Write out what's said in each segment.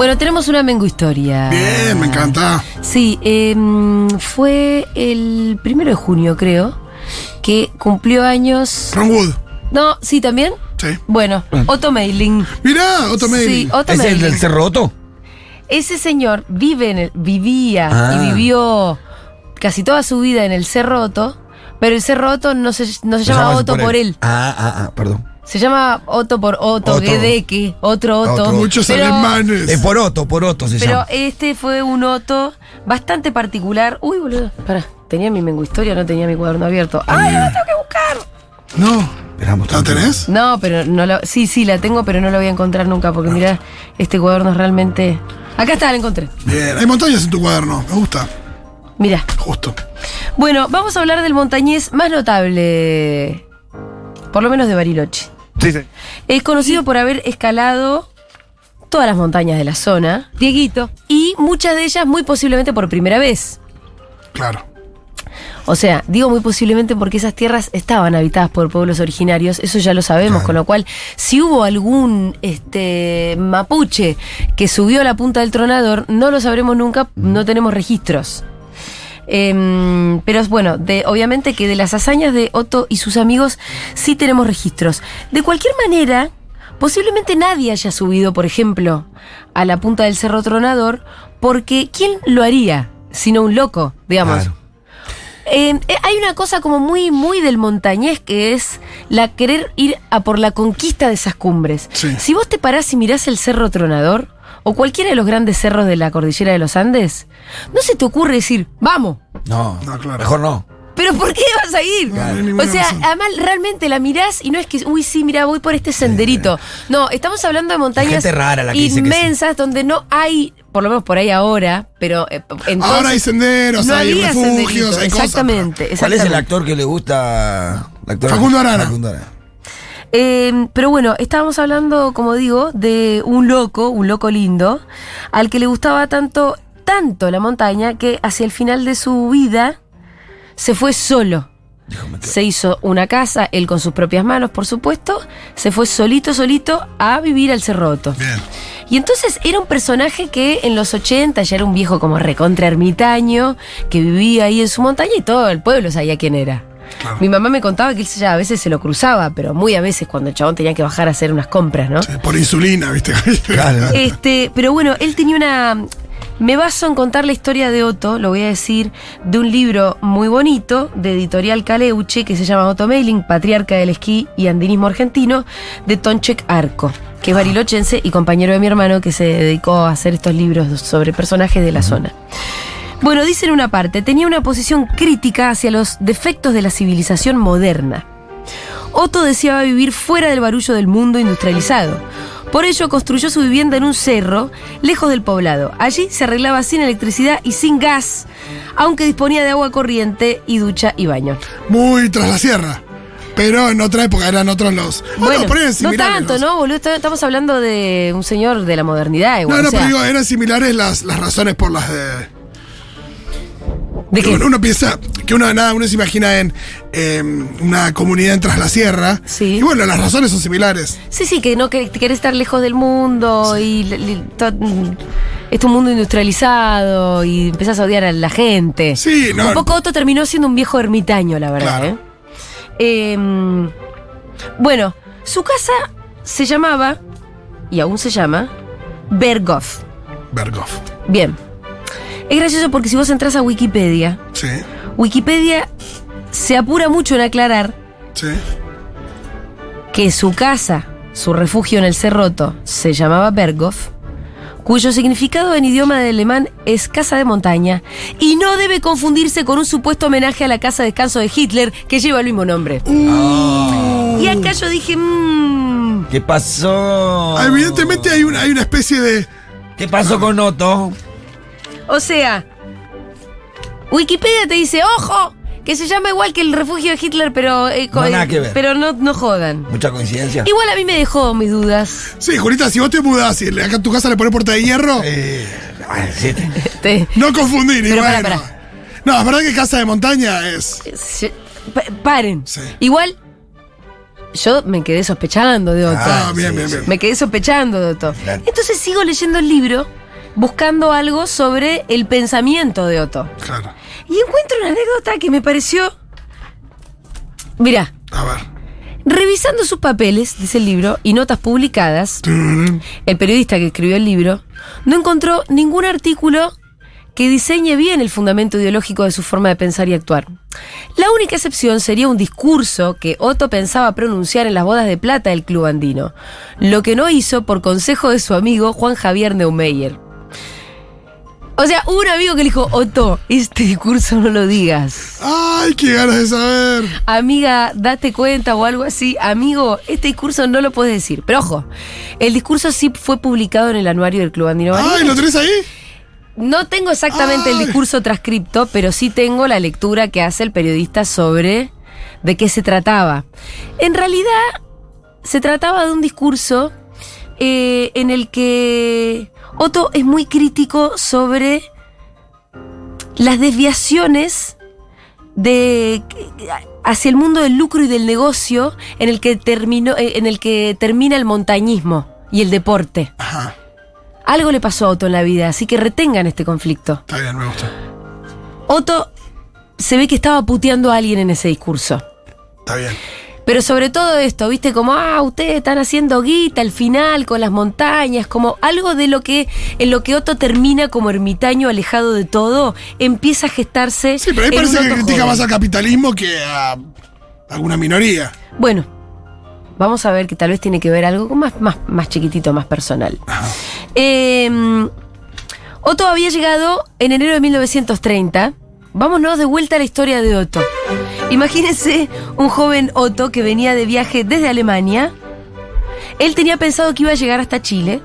Bueno, tenemos una Mengu historia. Bien, me encanta. Sí, em, fue el primero de junio, creo, que cumplió años. Ron Wood. No, sí, también. Sí. Bueno, Otto Meiling. Mirá, Otto Sí, Meiling. Otto ¿Es el del Cerro Otto? Ese señor vive en el, vivía Ah. y vivió casi toda su vida en el Cerro Otto, pero el Cerro Otto no se, no se llama Otto por él. Ah, ah, ah, perdón. Se llama Otto por Otto, Otto. Guedeke, otro Otto. Otro. Muchos Pero- alemanes. Es por Otto, por Otto se Pero llama. este fue un Otto bastante particular. Uy, boludo, pará. Tenía mi mengu historia, no tenía mi cuaderno abierto. ¡Ay, la tengo que buscar! No. Esperamos ¿La tenés? No, pero no la. Sí, sí, la tengo, pero no la voy a encontrar nunca, porque mirá, este cuaderno es realmente. Acá está, la encontré. Bien. Hay montañas en tu cuaderno. Me gusta. Mirá. Justo. Bueno, vamos a hablar del montañés más notable, por lo menos de Bariloche. Sí, sí. Es conocido por haber escalado todas las montañas de la zona. Dieguito. Y muchas de ellas muy posiblemente por primera vez. Claro. O sea, digo muy posiblemente porque esas tierras estaban habitadas por pueblos originarios, eso ya lo sabemos, con lo cual, si hubo algún este mapuche que subió a la punta del tronador, no lo sabremos nunca, no tenemos registros. Em, pero bueno, de, obviamente que de las hazañas de Otto y sus amigos sí tenemos registros. De cualquier manera, posiblemente nadie haya subido, por ejemplo, a la punta del Cerro Tronador, porque ¿quién lo haría? Sino un loco, digamos. Claro. Eh, eh, hay una cosa como muy, muy del montañés que es la querer ir a por la conquista de esas cumbres. Sí. Si vos te parás y mirás el Cerro Tronador o cualquiera de los grandes cerros de la cordillera de los Andes, no se te ocurre decir, vamos. No, No, claro. mejor no. Pero ¿por qué vas a ir? No, o sea, razón. además realmente la mirás y no es que, uy, sí, mira, voy por este senderito. No, estamos hablando de montañas rara la que dice que sí. inmensas donde no hay, por lo menos por ahí ahora, pero eh, entonces, Ahora hay senderos, no hay refugios, senderito. hay cosas. Exactamente, ¿Cuál es el actor que le gusta? Actor- Facundo Arana. Facundo Arana. Eh, pero bueno, estábamos hablando, como digo, de un loco, un loco lindo, al que le gustaba tanto, tanto la montaña, que hacia el final de su vida se fue solo. Se hizo una casa, él con sus propias manos, por supuesto, se fue solito, solito a vivir al Cerroto. Bien. Y entonces era un personaje que en los 80 ya era un viejo como recontra ermitaño, que vivía ahí en su montaña y todo el pueblo sabía quién era. Claro. Mi mamá me contaba que él ya a veces se lo cruzaba, pero muy a veces cuando el chabón tenía que bajar a hacer unas compras, ¿no? Sí, Por insulina, ¿viste? Claro. Este, pero bueno, él tenía una. Me baso en contar la historia de Otto, lo voy a decir, de un libro muy bonito de editorial Caleuche que se llama Otto Meiling, Patriarca del Esquí y Andinismo Argentino, de Tonchek Arco, que es barilochense y compañero de mi hermano que se dedicó a hacer estos libros sobre personajes de la zona. Bueno, dice en una parte, tenía una posición crítica hacia los defectos de la civilización moderna. Otto deseaba vivir fuera del barullo del mundo industrializado. Por ello construyó su vivienda en un cerro, lejos del poblado. Allí se arreglaba sin electricidad y sin gas, aunque disponía de agua corriente y ducha y baño. Muy tras la sierra. Pero en otra época eran otros los. Bueno, ahí eran no tanto, los- ¿no, boludo? Estamos hablando de un señor de la modernidad No, igual. no, o sea, pero digo, eran similares las, las razones por las de. ¿De qué? Uno, piensa que uno nada, uno se imagina en eh, una comunidad en tras la sierra. Sí. Y bueno, las razones son similares. Sí, sí, que no que que querés estar lejos del mundo y to- mm, es un mundo industrializado y empezás a odiar a la gente. Sí, no. Un poco Otto terminó siendo un viejo ermitaño, la verdad. Claro. ¿eh? Em, bueno, su casa se llamaba, y aún se llama, Berghoff. Berghoff. Bien. Es gracioso porque si vos entras a Wikipedia, Sí, Wikipedia se apura mucho en aclarar sí. que su casa, su refugio en el Cerroto, se llamaba Berghoff, cuyo significado en idioma de alemán es casa de montaña, y no debe confundirse con un supuesto homenaje a la casa de descanso de Hitler que lleva el mismo nombre. Y acá yo dije, mmm, ¿Qué pasó? Ah, Evidentemente hay una, hay una especie de. ¿Qué pasó con Otto? O sea, Wikipedia te dice, ojo, que se llama igual que el refugio de Hitler, pero, eh, No, nada que ver. pero no, no jodan. Mucha coincidencia. Igual a mí me dejó mis dudas. Sí, Julita, si vos te mudás y le- acá en tu casa le pones puerta de hierro, Eh, bueno, sí, te- no confundir. Pero pará, bueno. pará. No, es verdad que casa de montaña es. se- pa- paren. Sí. Igual, yo me quedé sospechando de Otto. Ah, bien, bien, bien. Me quedé sospechando de Otto. Claro. Entonces sigo leyendo el libro, buscando algo sobre el pensamiento de Otto. Claro. Y encuentro una anécdota que me pareció. Mirá, A ver. revisando sus papeles, dice el libro, y notas publicadas, el periodista que escribió el libro no encontró ningún artículo que diseñe bien el fundamento ideológico de su forma de pensar y actuar. La única excepción sería un discurso que Otto pensaba pronunciar en las bodas de plata del club andino, lo que no hizo por consejo de su amigo Juan Javier Neumeyer. O sea, hubo un amigo que le dijo, Otto, este discurso no lo digas. Ay, qué ganas de saber. Amiga, date cuenta o algo así. Amigo, este discurso no lo puedes decir. Pero ojo, el discurso sí fue publicado en el anuario del Club Andino Ay. ¿lo tenés ahí? No tengo exactamente el discurso transcripto, pero sí tengo la lectura que hace el periodista sobre de qué se trataba. En realidad, se trataba de un discurso eh, en el que Otto es muy crítico sobre las desviaciones de hacia el mundo del lucro y del negocio en el que terminó eh, en el que termina el montañismo y el deporte. Ajá. Algo le pasó a Otto en la vida, así que retengan este conflicto. Está bien, me gusta. Otto se ve que estaba puteando a alguien en ese discurso. Está bien. Pero sobre todo esto, viste, como, ah, ustedes están haciendo guita al final con las montañas, como algo de lo que, en lo que Otto termina como ermitaño alejado de todo, empieza a gestarse. Sí, pero ahí en parece que critica joven. más al capitalismo que a alguna minoría. Bueno, vamos a ver que tal vez tiene que ver algo más, más, más chiquitito, más personal. Eh, Otto había llegado en enero de 1930. Vámonos de vuelta a la historia de Otto. Imagínense un joven Otto que venía de viaje desde Alemania. Él tenía pensado que iba a llegar hasta Chile.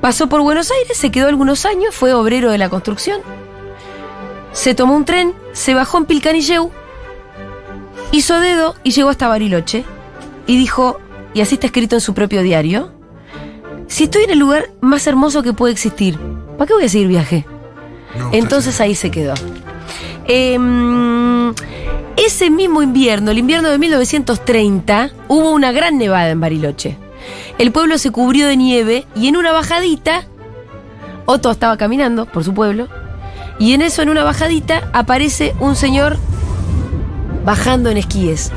Pasó por Buenos Aires, se quedó algunos años, fue obrero de la construcción. Se tomó un tren, se bajó en Pilcanilleu, hizo dedo y llegó hasta Bariloche. Y dijo, y así está escrito en su propio diario, si estoy en el lugar más hermoso que puede existir, ¿para qué voy a seguir viaje? Entonces ahí se quedó. Em, ese mismo invierno, el invierno de 1930, hubo una gran nevada en Bariloche. El pueblo se cubrió de nieve y en una bajadita, Otto estaba caminando por su pueblo, y en eso, en una bajadita, aparece un señor bajando en esquíes.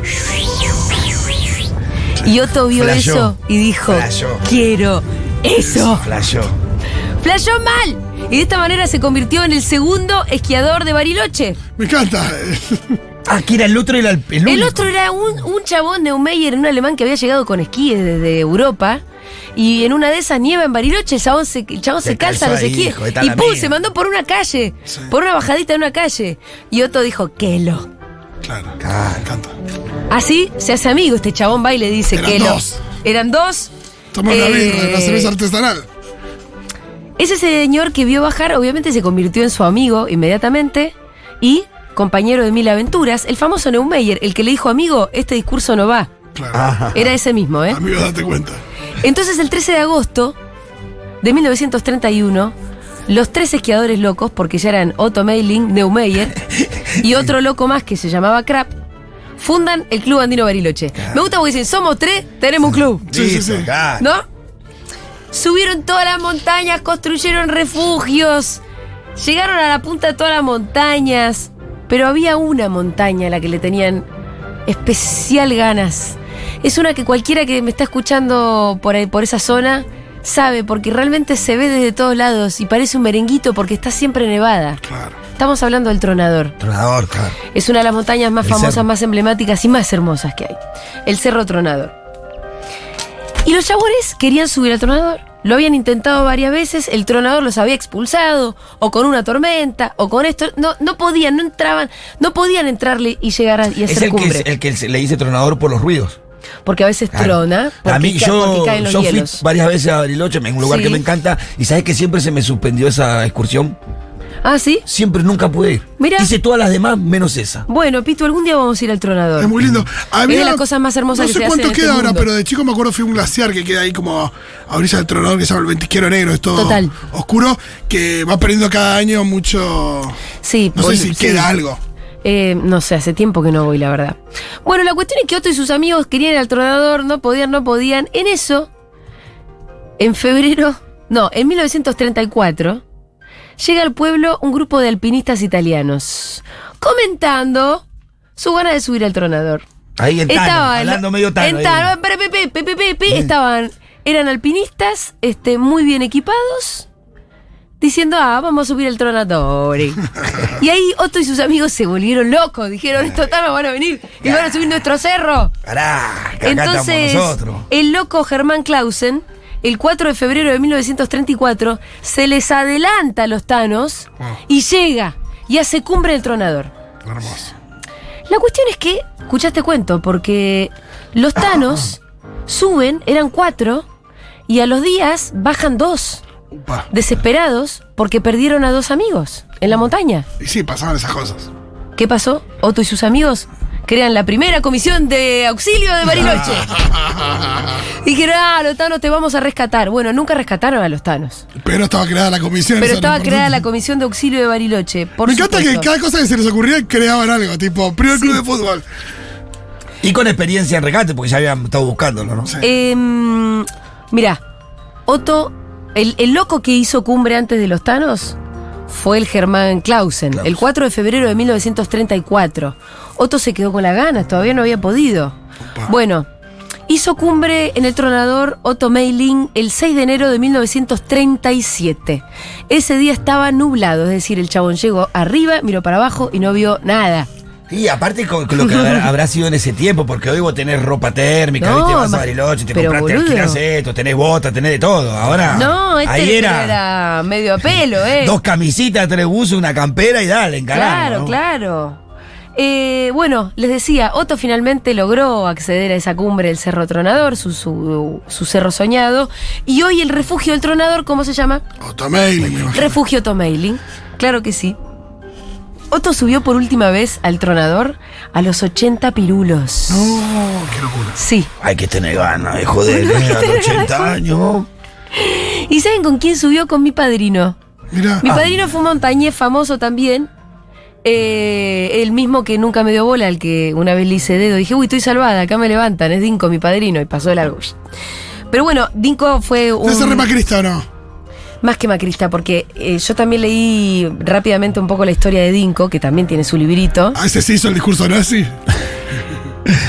Y Otto vio Flashó. eso y dijo, Flashó. quiero eso. Flashó. Flashó mal. Y de esta manera se convirtió en el segundo esquiador de Bariloche. Me encanta. Ah, que era el otro, era el, el El otro era un, un chabón Neumeyer, un alemán que había llegado con esquíes desde Europa. Y en una de esas nieva en Bariloche, el chabón se, el chabón Se se calza los esquíes. hijo, Y pum, mía. se mandó por una calle. Sí. Por una bajadita de una calle. Y Otto dijo, Kelo. Claro. Claro. Me encanta. Así se hace amigo este chabón, va y le dice Eran Kelo. dos. Eran dos. Toma la Eh, birra, la cerveza artesanal. Ese señor que vio bajar, obviamente se convirtió en su amigo inmediatamente y compañero de mil aventuras, el famoso Neumeyer, el que le dijo, amigo, este discurso no va. Claro. Ajá. Era ese mismo, ¿eh? Amigo, date cuenta. Entonces, el 13 de agosto de 1931, los tres esquiadores locos, porque ya eran Otto Meiling, Neumeyer y otro loco más que se llamaba Krapp, fundan el Club Andino Bariloche. Me gusta porque dicen, somos tres, tenemos un club. Sí, sí, sí. claro. ¿No? Subieron todas las montañas, construyeron refugios, llegaron a la punta de todas las montañas, pero había una montaña a la que le tenían especial ganas. Es una que cualquiera que me está escuchando por, ahí, por esa zona sabe, porque realmente se ve desde todos lados y parece un merenguito porque está siempre nevada. Claro. Estamos hablando del Tronador. Tronador, claro. Es una de las montañas más El famosas, cerro. más emblemáticas y más hermosas que hay. El Cerro Tronador. Y los chabones querían subir al Tronador. Lo habían intentado varias veces, el Tronador los había expulsado, o con una tormenta, o con esto. No, no podían, no entraban, no podían entrarle y llegar a, y Es hacer el que, cumbre. el que le dice tronador por los ruidos. Porque a veces Claro. trona, porque, a mí, ca- yo, porque caen los yo fui varias veces a Bariloche, en un lugar Sí. que me encanta, y sabes que siempre se me suspendió esa excursión. Ah, ¿sí? Siempre nunca pude ir. Mira. Hice todas las demás menos esa. Bueno, Pito, algún día vamos a ir al Tronador. Es muy lindo. Había- Es de las cosas más hermosas no que sé se cuánto en queda este ahora, mundo. pero de chico me acuerdo fui a un glaciar que queda ahí como a orilla del tronador que se llama el Ventisquero Negro, es todo Total. oscuro, que va perdiendo cada año mucho. Sí, No sé si sí. queda algo. Eh, no sé, hace tiempo que no voy, la verdad. Bueno, la cuestión es que Otto y sus amigos querían ir al tronador, no podían, no podían. En eso, en febrero, no, en 1934, llega al pueblo un grupo de alpinistas italianos comentando su gana de subir al tronador. Ahí en Tano, Estaban- hablando medio Tano. en ahí. Tano, pe, pe, pe, pe, pe, pe, pe, estaban, eran alpinistas, este, muy bien equipados, diciendo, ah, vamos a subir el tronador. y ahí Otto y sus amigos se volvieron locos, dijeron, estos tanos van a venir y van a subir nuestro cerro. Pará, que acá Entonces, estamos nosotros. el loco Germán Clausen, el 4 de febrero de 1934, se les adelanta a los tanos Ah. y llega y hace cumbre el tronador. Hermoso. La cuestión es que, escuchaste cuento, porque los tanos suben, eran cuatro, y a los días bajan dos, Upa. desesperados, porque perdieron a dos amigos en la montaña. Y sí, pasaban esas cosas. ¿Qué pasó? Otto y sus amigos crean la primera comisión de auxilio de Bariloche. y dijeron, ah, los tanos te vamos a rescatar. Bueno, nunca rescataron a los tanos. Pero estaba creada la comisión. Pero estaba creada la comisión de auxilio de Bariloche. Por Me encanta que cada cosa que se les ocurría creaban algo, tipo, primer club de fútbol. Y con experiencia en regate, porque ya habían estado buscándolo, ¿no? Sí. Em, mira, Otto, el, el loco que hizo cumbre antes de los Tanos fue el Germán Clausen, Clausen. el 4 de febrero de 1934. Otto se quedó con las ganas, todavía no había podido. Opa. Bueno, hizo cumbre en el tronador Otto Meiling el 6 de enero de 1937. Ese día estaba nublado, es decir, el chabón llegó arriba, miró para abajo y no vio nada. Y aparte con, con lo que habrá, sido en ese tiempo, porque hoy vos tenés ropa térmica, No, ¿viste? vas a Bariloche, te compraste, alquilás esto, tenés botas, tenés de todo. Ahora, No, este Ah, ahí era, era medio a pelo, ¿eh? dos camisitas, tres buzos, una campera y dale, encaralo. Claro, ¿no? claro. Eh, bueno, les decía, Otto finalmente logró acceder a esa cumbre del Cerro Tronador, su, su, su cerro soñado. Y hoy el refugio del Tronador, ¿cómo se llama? Otto Mailing, me imagino. Refugio Tomeiling. Claro que sí. Otto subió por última vez al Tronador a los 80 pirulos. No, qué locura. Sí. Hay que tener ganas de joder. A los 80 años. ¿Y saben con quién subió? Con mi padrino. Mirá. Mi Ah. padrino fue un montañés famoso también. Eh, el mismo que nunca me dio bola, al que una vez le hice dedo. Dije, uy, estoy salvada, acá me levantan, es Dinko, mi padrino, y pasó de largo. Pero bueno, Dinko fue un. ¿De ese re macrista o no? Más que macrista, porque eh, yo también leí rápidamente un poco la historia de Dinko, que también tiene su librito. Ah, ese sí hizo el discurso nazi.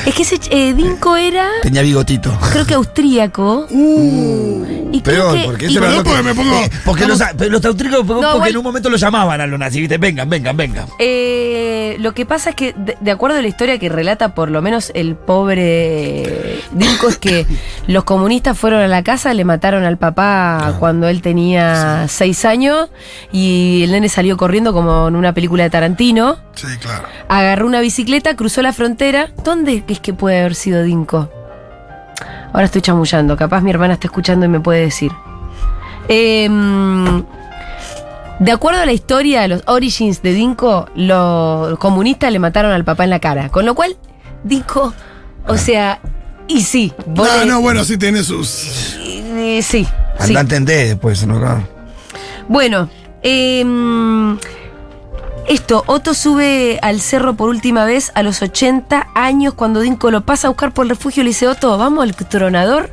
Es que ese eh, Dinko era, Tenía bigotito. creo que austríaco. y creo Peor, que, porque y ese era porque me pongo- eh, porque los, los austríacos, porque No, porque en un momento lo llamaban a los nazis, ¿viste? Vengan, vengan, vengan. Eh, lo que pasa es que, de, de acuerdo a la historia que relata por lo menos el pobre Dinko, es que los comunistas fueron a la casa, le mataron al papá cuando él tenía seis años y el nene salió corriendo como en una película de Tarantino, Sí, claro. agarró una bicicleta, cruzó la frontera. ¿Dónde es que puede haber sido Dinko? Ahora estoy chamullando, capaz mi hermana está escuchando y me puede decir. Em, de acuerdo a la historia, a los origins de Dinko, los comunistas le mataron al papá en la cara. Con lo cual, Dinko, o sea, y sí, vos No, le- no, bueno, sí tiene sus. eh, sí, sí. Anda a entender después, ¿no? Bueno, em, esto, Otto sube al cerro por última vez a los 80 años cuando Dinko lo pasa a buscar por el refugio le dice, Otto, vamos al tronador.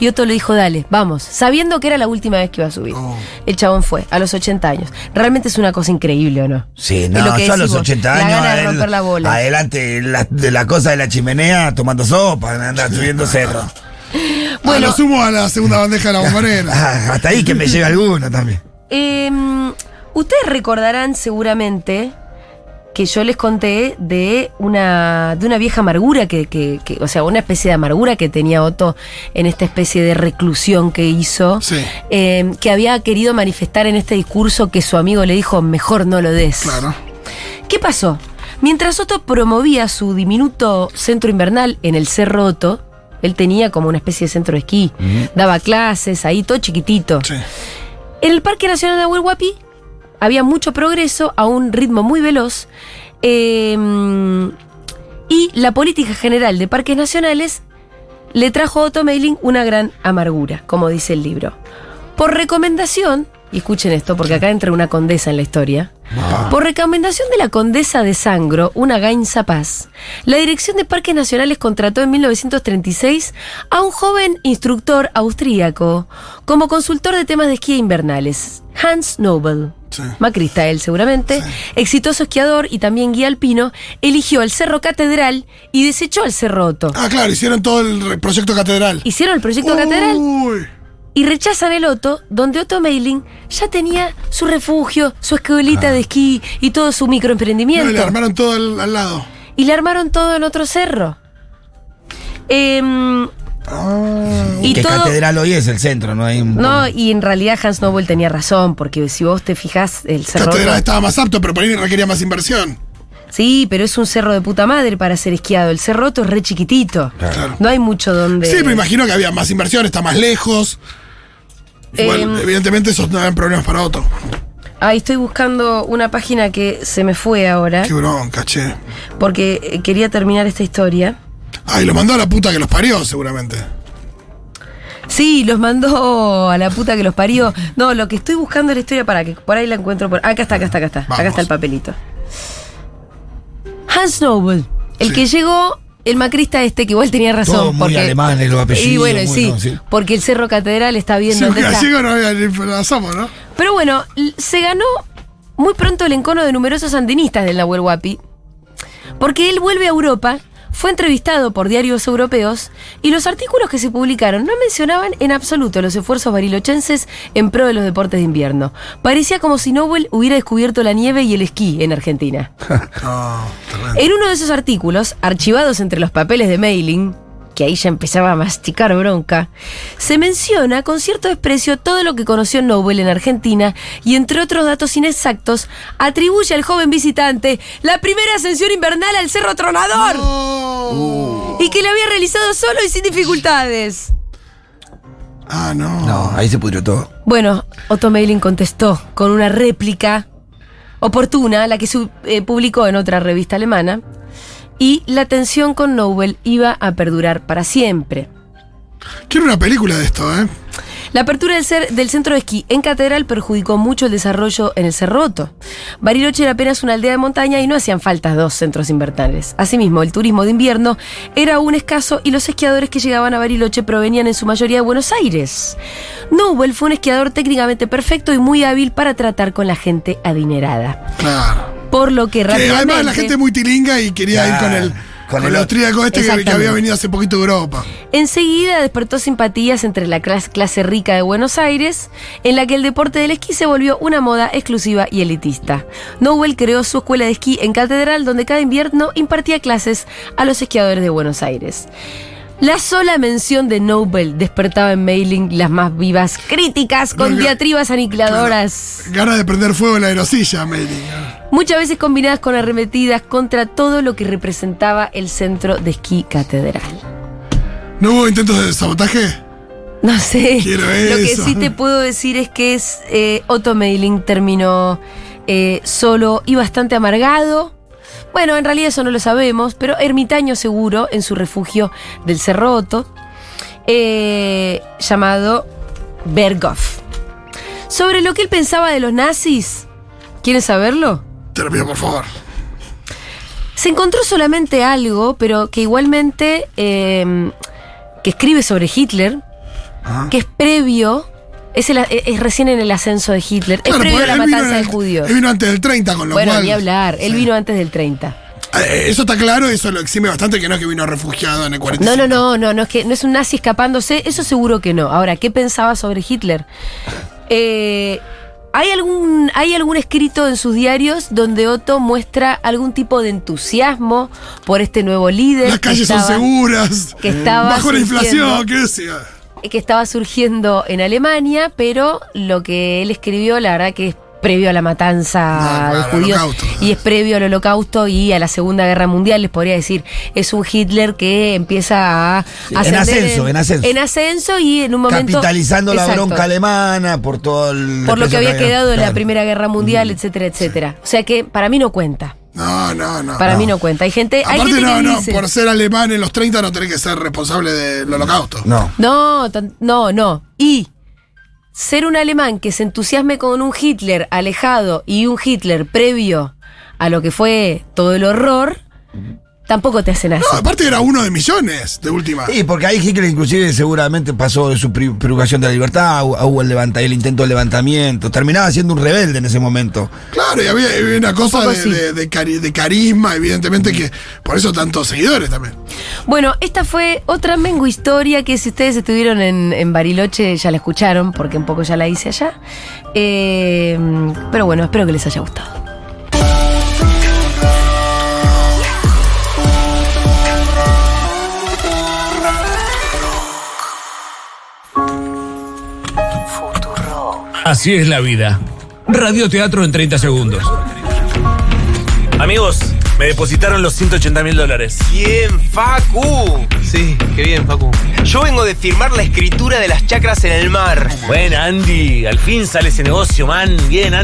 Y Otto le dijo, dale, vamos, sabiendo que era la última vez que iba a subir. Oh. El chabón fue, a los 80 años. Realmente es una cosa increíble, ¿o no? Sí, no, lo que yo a los decís vos, 80 la años. gana de romper la bola. Adelante la- de la cosa de la chimenea tomando sopa, andar subiendo cerro. Bueno. Bueno. lo sumo a la segunda bandeja de la bombonera. Ah, hasta ahí que me llega alguno también. Em, ustedes recordarán seguramente que yo les conté de una, de una vieja amargura que, que- que- o sea, una especie de amargura que tenía Otto en esta especie de reclusión que hizo, Sí. em, que había querido manifestar en este discurso que su amigo le dijo, mejor no lo des. Claro. ¿Qué pasó? Mientras Otto promovía su diminuto centro invernal en el Cerro Otto, él tenía como una especie de centro de esquí, daba clases ahí, todo chiquitito. Sí. En el Parque Nacional de Huelhuapi había mucho progreso a un ritmo muy veloz eh, y la política general de parques nacionales le trajo a Otto Meiling una gran amargura, como dice el libro. Por recomendación y escuchen esto, porque acá entra una condesa en la historia. Por recomendación de la condesa de Sangro, una Gainza Paz, la Dirección de Parques Nacionales contrató en 1936 a un joven instructor austríaco como consultor de temas de esquí invernales, Hans Nobel. Sí. Macrista él seguramente, exitoso esquiador y también guía alpino, eligió el Cerro Catedral y desechó el Cerro Otto. Ah, claro, hicieron todo el proyecto catedral. Hicieron el proyecto Catedral Uy. Y rechazan el Otto, donde Otto Meiling ya tenía su refugio, su escuelita de esquí y todo su No, microemprendimiento. le armaron todo al, al lado. y le armaron todo en otro cerro. Ah. y que todo. catedral hoy es el centro, no hay un. No, y en realidad Hans Nobel tenía razón, porque si vos te fijas, el cerro. Catedral estaba más apto, pero por ahí requería más inversión. Sí, pero es un cerro de puta madre para ser esquiado. El cerro Otto es re chiquitito. Claro. No hay mucho donde. Sí, pero imagino que había más inversión, está más lejos. Igual, Em. evidentemente, esos no eran problemas para Otto. Ahí estoy buscando una página que se me fue ahora, Qué bronca, che. porque eh, quería terminar esta historia. Ay, lo mandó a la puta que los parió, seguramente. Sí, los mandó a la puta que los parió. No, lo que estoy buscando es la historia para que por ahí la encuentro. Por... Acá está, acá está, acá está. Acá está el papelito. Hans Nobel, el Sí. que llegó, el macrista este, que igual tenía razón. Todo muy porque, los apellidos, Y bueno, sí, no, sí. porque el Cerro Catedral está bien Sí, donde está. no había somos, ¿no? Pero bueno, se ganó muy pronto el encono de numerosos sandinistas del Nahuel Huapi, porque él vuelve a Europa, fue entrevistado por diarios europeos y los artículos que se publicaron no mencionaban en absoluto los esfuerzos barilochenses en pro de los deportes de invierno. Parecía como si Nobel hubiera descubierto la nieve y el esquí en Argentina. Tremendo. En uno de esos artículos, archivados entre los papeles de mailing, que ahí ya empezaba a masticar bronca, se menciona con cierto desprecio todo lo que conoció Nobel en Argentina y entre otros datos inexactos, atribuye al joven visitante la primera ascensión invernal al Cerro Tronador No. y que la había realizado solo y sin dificultades. Ah, no. No, ahí se pudrió todo. Bueno, Otto Meiling contestó con una réplica oportuna, la que su- eh, publicó en otra revista alemana, y la tensión con Nobel iba a perdurar para siempre. Quiero una película de esto, ¿eh? La apertura del, cer- del centro de esquí en Catedral perjudicó mucho el desarrollo en el Cerroto. Bariloche era apenas una aldea de montaña y no hacían falta dos centros invernales. Asimismo, el turismo de invierno era aún escaso y los esquiadores que llegaban a Bariloche provenían en su mayoría de Buenos Aires. Nobel fue un esquiador técnicamente perfecto y muy hábil para tratar con la gente adinerada. Claro. Por lo que Que rápidamente... además la gente es muy tilinga y quería ir con el, Con con el- austríaco este que, había venido hace poquito de Europa. Enseguida despertó simpatías entre la clas- clase rica de Buenos Aires, en la que el deporte del esquí se volvió una moda exclusiva y elitista. Nobel creó su escuela de esquí en Catedral, donde cada invierno impartía clases a los esquiadores de Buenos Aires. La sola mención de Nobel despertaba en Mailing las más vivas críticas con No, diatribas aniquiladoras, Ganas de prender fuego en la aerosilla, Mary. muchas veces combinadas con arremetidas contra todo lo que representaba el centro de esquí Catedral. ¿No hubo intentos de sabotaje? No sé. Quiero Lo que sí te puedo decir es que es eh, Otto Meiling terminó eh, solo y bastante amargado. Bueno, en realidad eso no lo sabemos, pero ermitaño seguro en su refugio del Cerro Otto, eh, llamado Berghoff. Sobre lo que él pensaba de los nazis, ¿quieren saberlo? Te lo pido, por favor. Se encontró solamente algo, pero que igualmente eh, que escribe sobre Hitler, Ajá. que es previo, es, el- es recién en el ascenso de Hitler, es previo a la matanza de judíos. Él vino antes del 30, con lo Bueno, cual. ni hablar, él Sí. vino antes del 30. Eh, Eso está claro, eso lo exime bastante, que no es que vino refugiado en el 45. No, no, no, no, no es que no es un nazi escapándose, eso seguro que no. Ahora, ¿qué pensaba sobre Hitler? Eh, ¿hay, algún, ¿Hay algún escrito en sus diarios donde Otto muestra algún tipo de entusiasmo por este nuevo líder? Las calles son seguras. que estaba Bajo la inflación. ¿qué decía? Que estaba surgiendo en Alemania, pero lo que él escribió, la verdad que es previo a la matanza No, claro, de judíos y es previo al holocausto y a la Segunda Guerra Mundial, les podría decir, es un Hitler que empieza a en ascenso, en ascenso. en ascenso y en un momento Capitalizando la bronca alemana por todo el. por lo que había quedado de la Claro. Primera Guerra Mundial, etcétera, etcétera. O sea que para mí no cuenta. No, no, no. Para no. mí no cuenta. Hay gente, hay Aparte, gente no, que no, dice, por ser alemán en los 30 no tenés que ser responsable del holocausto. No. No, no, no. Y ser un alemán que se entusiasme con un Hitler alejado y un Hitler previo a lo que fue todo el horror, tampoco te hace nazi. No, aparte era uno de millones, de última. Sí, porque ahí Hitler inclusive seguramente pasó de su pri- privación de la libertad, hu- hubo el, levanta, el intento de levantamiento, terminaba siendo un rebelde en ese momento. Claro, y había, había una cosa de, sí. de- de cari- de carisma, evidentemente, que por eso tantos seguidores también. Bueno, esta fue otra Mengo historia que si ustedes estuvieron en, en Bariloche ya la escucharon, porque un poco ya la hice allá. Eh, pero bueno, espero que les haya gustado. Así es la vida. Radioteatro en 30 segundos. Amigos, me depositaron los 180 mil dólares. Bien, Facu. Sí, qué bien, Facu. Yo vengo de firmar la escritura de las chacras en el mar. Bueno, Andy, al fin sale ese negocio, man. Bien, Andy.